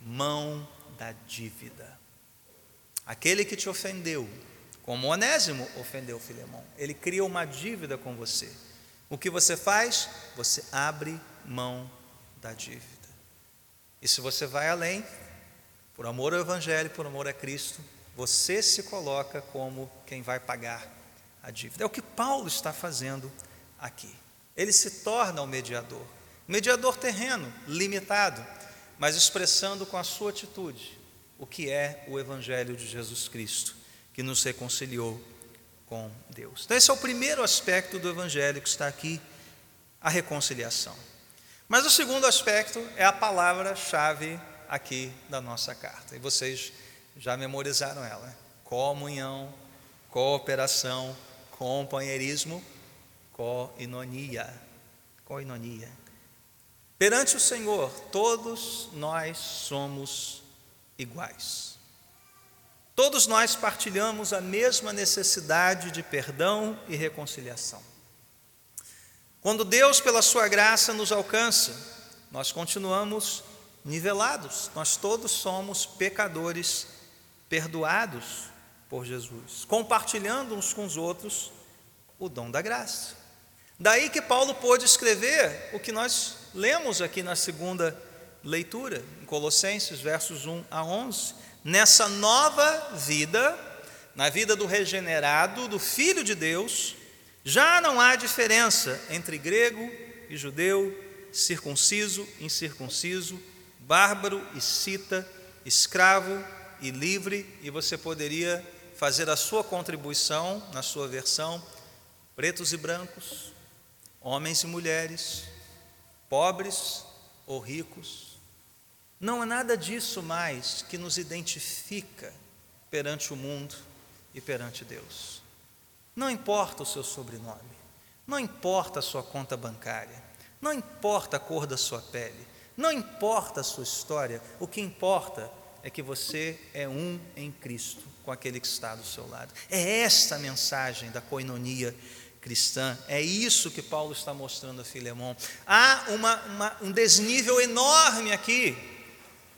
mão da dívida. Aquele que te ofendeu, como Onésimo ofendeu Filemão, ele cria uma dívida com você. O que você faz? Você abre mão da dívida. E se você vai além, por amor ao Evangelho, por amor a Cristo, você se coloca como quem vai pagar a dívida. É o que Paulo está fazendo aqui. Ele se torna o mediador. Mediador terreno, limitado, mas expressando com a sua atitude o que é o Evangelho de Jesus Cristo, que nos reconciliou com Deus. Então, esse é o primeiro aspecto do Evangelho que está aqui, a reconciliação. Mas o segundo aspecto é a palavra-chave aqui da nossa carta, e vocês já memorizaram ela: né? comunhão, cooperação, companheirismo, coinonia. Coinonia. Perante o Senhor, todos nós somos iguais. Todos nós partilhamos a mesma necessidade de perdão e reconciliação. Quando Deus, pela Sua graça, nos alcança, nós continuamos nivelados, nós todos somos pecadores perdoados por Jesus, compartilhando uns com os outros o dom da graça. Daí que Paulo pôde escrever o que nós lemos aqui na segunda leitura, em Colossenses, versos 1 a 11 nessa nova vida, na vida do regenerado, do filho de Deus, já não há diferença entre grego e judeu, circunciso e incircunciso, bárbaro e cita, escravo e livre, e você poderia fazer a sua contribuição na sua versão, pretos e brancos, homens e mulheres, pobres ou ricos, não há nada disso mais que nos identifica perante o mundo e perante Deus. Não importa o seu sobrenome, não importa a sua conta bancária, não importa a cor da sua pele, não importa a sua história, o que importa é que você é um em Cristo com aquele que está do seu lado. É esta a mensagem da coinonia cristã, é isso que Paulo está mostrando a Filemão. Há uma, uma, um desnível enorme aqui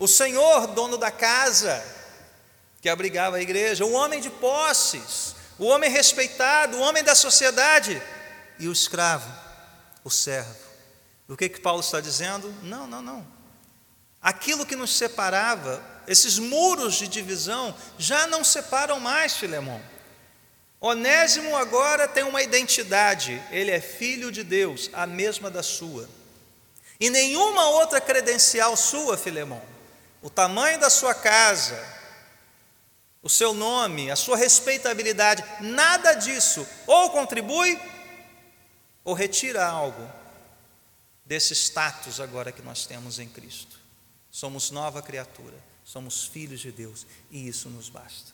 o senhor, dono da casa, que abrigava a igreja, o homem de posses, o homem respeitado, o homem da sociedade, e o escravo, o servo. O que que Paulo está dizendo? Não, não, não. Aquilo que nos separava, esses muros de divisão, já não separam mais, Filemão. Onésimo agora tem uma identidade, ele é filho de Deus, a mesma da sua. E nenhuma outra credencial sua, Filemão, o tamanho da sua casa, o seu nome, a sua respeitabilidade, nada disso ou contribui ou retira algo desse status agora que nós temos em Cristo. Somos nova criatura, somos filhos de Deus e isso nos basta.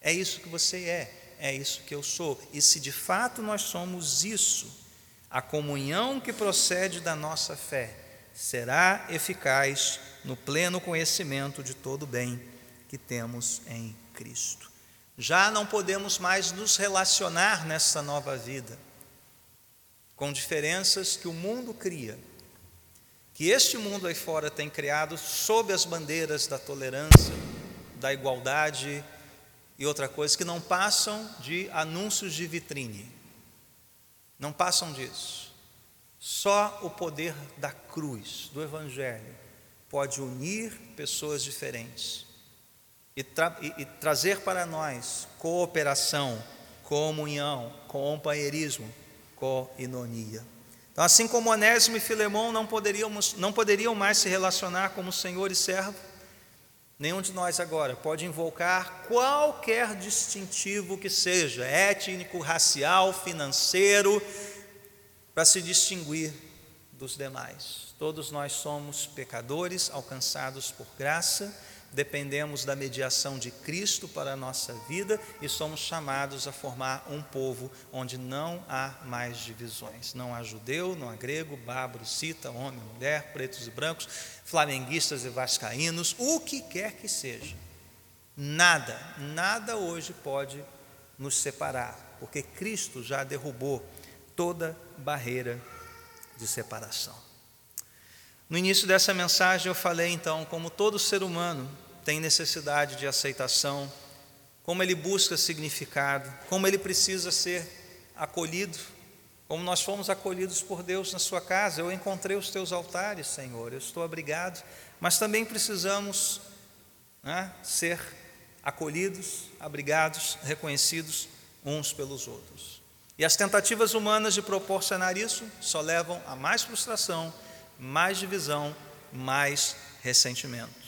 É isso que você é, é isso que eu sou. E se de fato nós somos isso, a comunhão que procede da nossa fé será eficaz no pleno conhecimento de todo o bem que temos em Cristo. Já não podemos mais nos relacionar nessa nova vida com diferenças que o mundo cria, que este mundo aí fora tem criado sob as bandeiras da tolerância, da igualdade e outra coisa que não passam de anúncios de vitrine. Não passam disso. Só o poder da cruz, do Evangelho, pode unir pessoas diferentes e, tra e, e trazer para nós cooperação, comunhão, companheirismo, coinonia. Então, assim como Onésimo e Filemão não, poderíamos, não poderiam mais se relacionar como senhor e servo, nenhum de nós agora pode invocar qualquer distintivo que seja, étnico, racial, financeiro, para se distinguir dos demais. Todos nós somos pecadores alcançados por graça dependemos da mediação de Cristo para a nossa vida e somos chamados a formar um povo onde não há mais divisões. Não há judeu, não há grego, bárbaro, cita, homem, mulher, pretos e brancos, flamenguistas e vascaínos, o que quer que seja. Nada, nada hoje pode nos separar, porque Cristo já derrubou toda barreira de separação. No início dessa mensagem eu falei então, como todo ser humano tem necessidade de aceitação, como ele busca significado, como ele precisa ser acolhido, como nós fomos acolhidos por Deus na sua casa. Eu encontrei os teus altares, Senhor, eu estou abrigado, mas também precisamos né, ser acolhidos, abrigados, reconhecidos uns pelos outros. E as tentativas humanas de proporcionar isso só levam a mais frustração, mais divisão, mais ressentimento.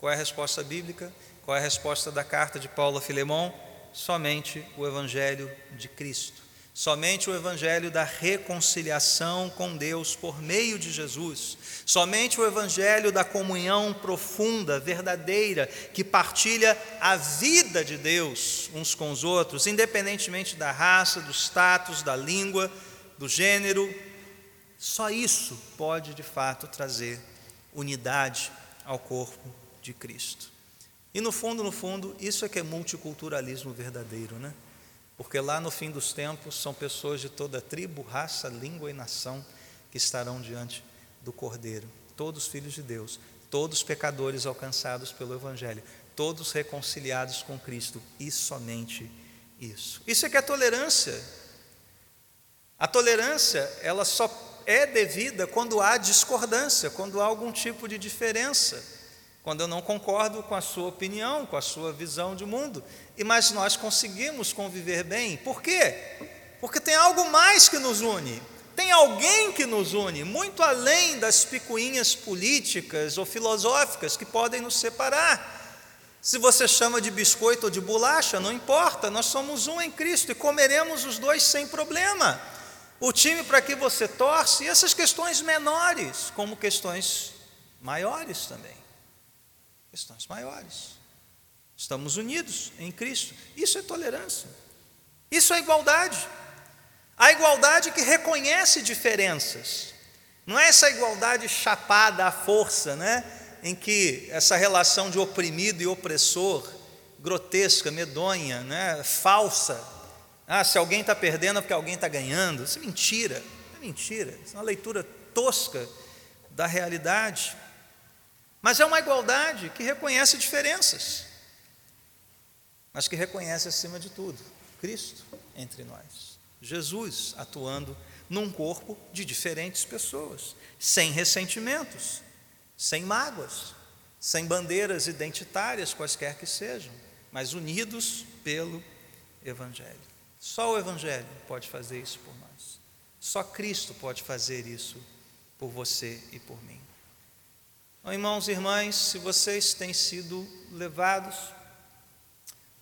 Qual é a resposta bíblica? Qual é a resposta da carta de Paulo a Filemão? Somente o Evangelho de Cristo. Somente o Evangelho da reconciliação com Deus por meio de Jesus. Somente o Evangelho da comunhão profunda, verdadeira, que partilha a vida de Deus uns com os outros, independentemente da raça, do status, da língua, do gênero. Só isso pode de fato trazer unidade ao corpo de Cristo. E no fundo, no fundo, isso é que é multiculturalismo verdadeiro, né? Porque lá no fim dos tempos são pessoas de toda tribo, raça, língua e nação que estarão diante do Cordeiro, todos filhos de Deus, todos pecadores alcançados pelo Evangelho, todos reconciliados com Cristo, e somente isso. Isso é que é tolerância. A tolerância, ela só é devida quando há discordância, quando há algum tipo de diferença quando eu não concordo com a sua opinião, com a sua visão de mundo. E mas nós conseguimos conviver bem. Por quê? Porque tem algo mais que nos une. Tem alguém que nos une, muito além das picuinhas políticas ou filosóficas que podem nos separar. Se você chama de biscoito ou de bolacha, não importa, nós somos um em Cristo e comeremos os dois sem problema. O time para que você torce, e essas questões menores, como questões maiores também questões maiores. Estamos unidos em Cristo. Isso é tolerância. Isso é igualdade. A igualdade que reconhece diferenças. Não é essa igualdade chapada à força, né? Em que essa relação de oprimido e opressor, grotesca, medonha, né? falsa. Ah, se alguém está perdendo é porque alguém está ganhando. Isso é mentira. É mentira. Isso é uma leitura tosca da realidade. Mas é uma igualdade que reconhece diferenças, mas que reconhece acima de tudo Cristo entre nós, Jesus atuando num corpo de diferentes pessoas, sem ressentimentos, sem mágoas, sem bandeiras identitárias quaisquer que sejam, mas unidos pelo Evangelho. Só o Evangelho pode fazer isso por nós. Só Cristo pode fazer isso por você e por mim. Então, irmãos e irmãs, se vocês têm sido levados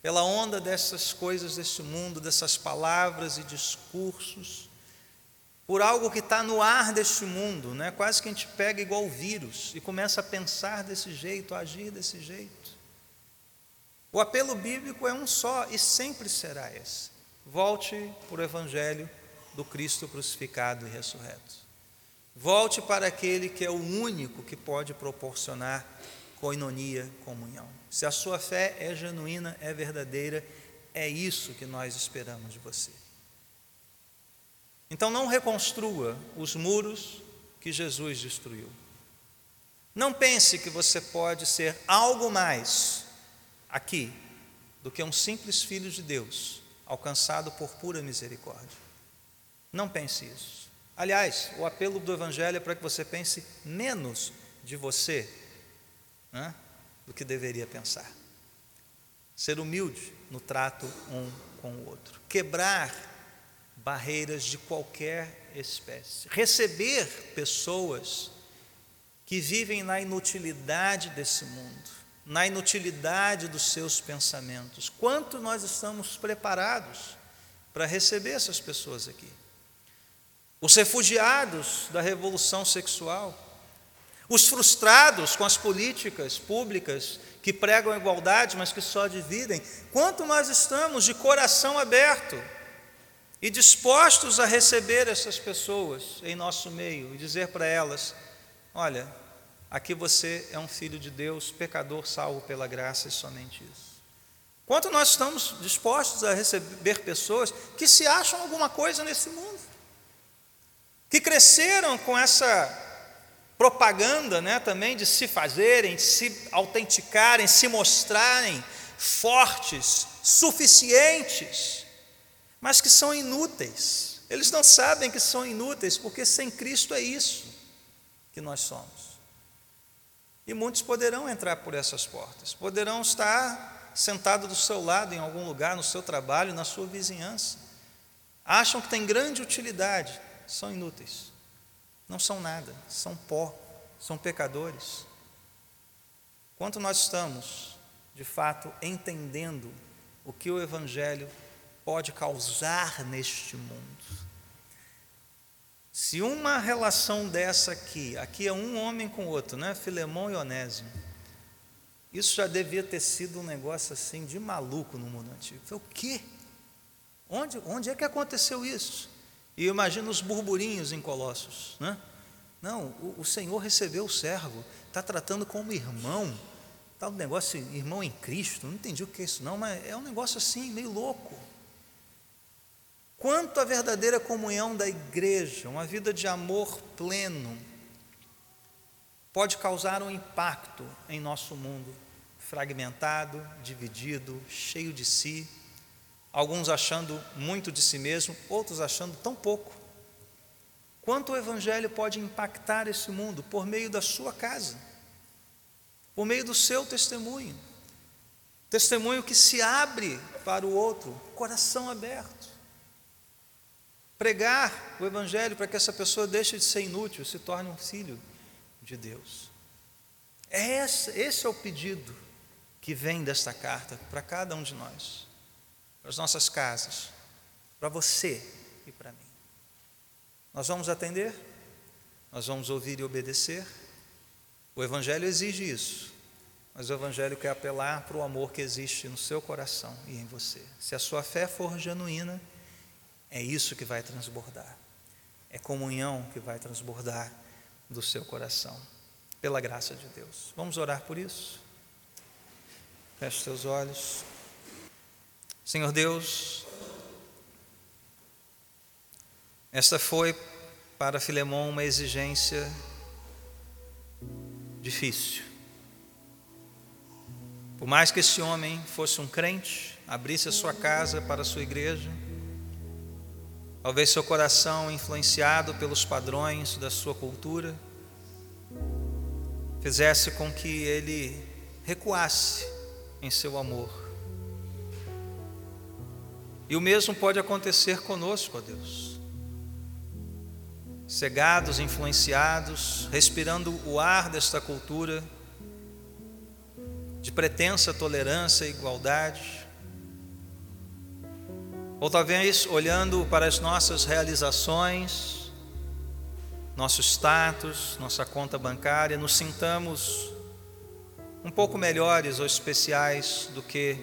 pela onda dessas coisas desse mundo, dessas palavras e discursos, por algo que está no ar deste mundo, né? quase que a gente pega igual vírus e começa a pensar desse jeito, a agir desse jeito. O apelo bíblico é um só e sempre será esse: volte para o Evangelho do Cristo crucificado e ressurreto. Volte para aquele que é o único que pode proporcionar coinonia, comunhão. Se a sua fé é genuína, é verdadeira, É isso que nós esperamos de você. Então não reconstrua os muros que Jesus destruiu. Não pense que você pode ser algo mais aqui do que um simples filho de Deus, alcançado por pura misericórdia. Não pense isso. Aliás, o apelo do Evangelho é para que você pense menos de você né, do que deveria pensar. Ser humilde no trato um com o outro. Quebrar barreiras de qualquer espécie. Receber pessoas que vivem na inutilidade desse mundo, na inutilidade dos seus pensamentos. Quanto nós estamos preparados para receber essas pessoas aqui? Os refugiados da revolução sexual, os frustrados com as políticas públicas que pregam a igualdade, mas que só dividem. Quanto nós estamos de coração aberto e dispostos a receber essas pessoas em nosso meio e dizer para elas: Olha, aqui você é um filho de Deus, pecador salvo pela graça e somente isso. Quanto nós estamos dispostos a receber pessoas que se acham alguma coisa nesse mundo, que cresceram com essa propaganda né, também de se fazerem, de se autenticarem, se mostrarem fortes, suficientes, mas que são inúteis. Eles não sabem que são inúteis, porque sem Cristo é isso que nós somos. E muitos poderão entrar por essas portas, poderão estar sentados do seu lado em algum lugar, no seu trabalho, na sua vizinhança. Acham que tem grande utilidade, são inúteis. Não são nada, são pó, são pecadores. Quanto nós estamos, de fato, entendendo o que o Evangelho pode causar neste mundo? Se uma relação dessa aqui, aqui é um homem com outro, né? Filemão e Onésimo. Isso já devia ter sido um negócio assim de maluco no mundo antigo. Foi o quê? Onde, onde é que aconteceu isso? E imagina os burburinhos em Colossos, né? Não, o, o Senhor recebeu o servo, está tratando como irmão, está um negócio irmão em Cristo, não entendi o que é isso não, mas é um negócio assim meio louco. Quanto à verdadeira comunhão da igreja, uma vida de amor pleno, pode causar um impacto em nosso mundo fragmentado, dividido, cheio de si, alguns achando muito de si mesmo, outros achando tão pouco. Quanto o Evangelho pode impactar esse mundo por meio da sua casa, por meio do seu testemunho, testemunho que se abre para o outro, coração aberto pregar o Evangelho para que essa pessoa deixe de ser inútil, se torne um filho de Deus. É esse, esse é o pedido que vem desta carta para cada um de nós, para as nossas casas, para você e para mim. Nós vamos atender, nós vamos ouvir e obedecer. O Evangelho exige isso, mas o Evangelho quer apelar para o amor que existe no seu coração e em você. Se a sua fé for genuína, é isso que vai transbordar. É comunhão que vai transbordar do seu coração, pela graça de Deus. Vamos orar por isso? Feche seus olhos. Senhor Deus, esta foi para Filemão uma exigência difícil. Por mais que esse homem fosse um crente, abrisse a sua casa para a sua igreja, Talvez seu coração, influenciado pelos padrões da sua cultura, fizesse com que ele recuasse em seu amor. E o mesmo pode acontecer conosco, ó Deus. Cegados, influenciados, respirando o ar desta cultura de pretensa tolerância e igualdade, ou talvez olhando para as nossas realizações, nosso status, nossa conta bancária, nos sintamos um pouco melhores ou especiais do que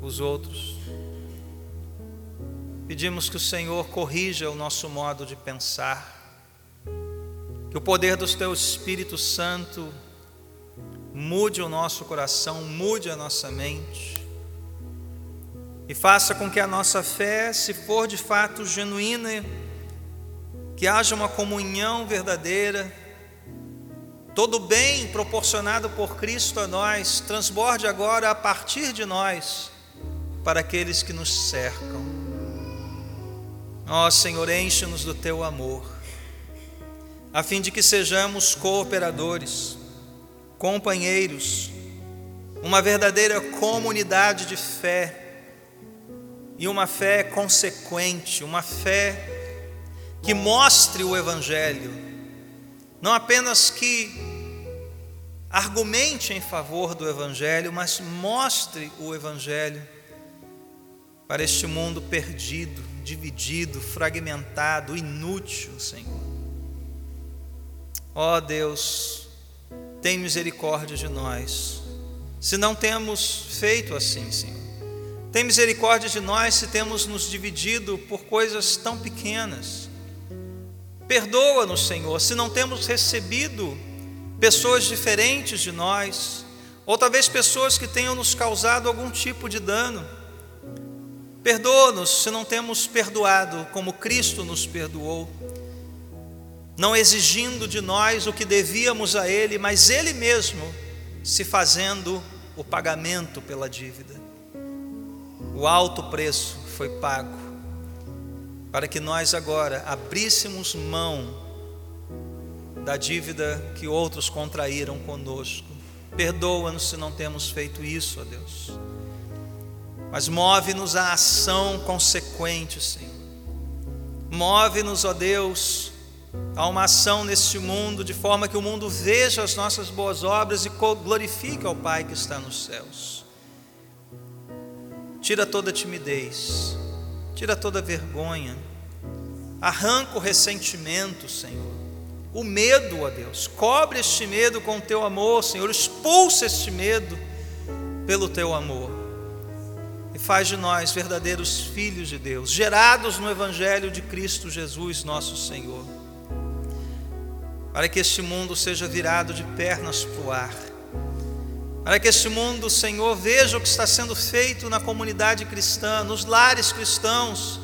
os outros. Pedimos que o Senhor corrija o nosso modo de pensar, que o poder do Teu Espírito Santo mude o nosso coração, mude a nossa mente e faça com que a nossa fé, se for de fato genuína, que haja uma comunhão verdadeira, todo o bem proporcionado por Cristo a nós, transborde agora a partir de nós para aqueles que nos cercam. Ó Senhor, enche-nos do teu amor, a fim de que sejamos cooperadores, companheiros, uma verdadeira comunidade de fé e uma fé consequente, uma fé que mostre o Evangelho, não apenas que argumente em favor do Evangelho, mas mostre o Evangelho para este mundo perdido, dividido, fragmentado, inútil, Senhor. Ó oh Deus, tem misericórdia de nós, se não temos feito assim, Senhor. Tem misericórdia de nós se temos nos dividido por coisas tão pequenas. Perdoa-nos, Senhor, se não temos recebido pessoas diferentes de nós, ou talvez pessoas que tenham nos causado algum tipo de dano. Perdoa-nos se não temos perdoado como Cristo nos perdoou, não exigindo de nós o que devíamos a Ele, mas Ele mesmo se fazendo o pagamento pela dívida. O alto preço foi pago para que nós agora abríssemos mão da dívida que outros contraíram conosco. Perdoa-nos se não temos feito isso, ó Deus mas move-nos à ação consequente, Senhor. Move-nos, ó Deus, a uma ação neste mundo, de forma que o mundo veja as nossas boas obras e glorifique ao Pai que está nos céus. Tira toda timidez, tira toda vergonha, arranca o ressentimento, Senhor, o medo, ó Deus, cobre este medo com o teu amor, Senhor, expulsa este medo pelo teu amor faz de nós verdadeiros filhos de Deus, gerados no Evangelho de Cristo Jesus, nosso Senhor. Para que este mundo seja virado de pernas para o ar. Para que este mundo, Senhor, veja o que está sendo feito na comunidade cristã, nos lares cristãos,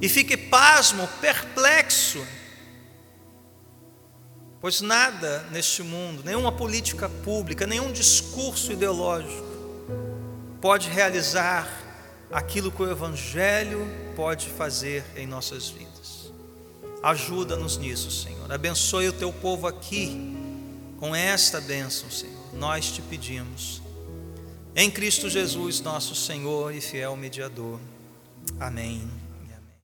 e fique pasmo, perplexo, pois nada neste mundo, nenhuma política pública, nenhum discurso ideológico, pode realizar aquilo que o Evangelho pode fazer em nossas vidas. Ajuda-nos nisso, Senhor. Abençoe o teu povo aqui com esta bênção, Senhor. Nós te pedimos. Em Cristo Jesus, nosso Senhor e fiel mediador. Amém.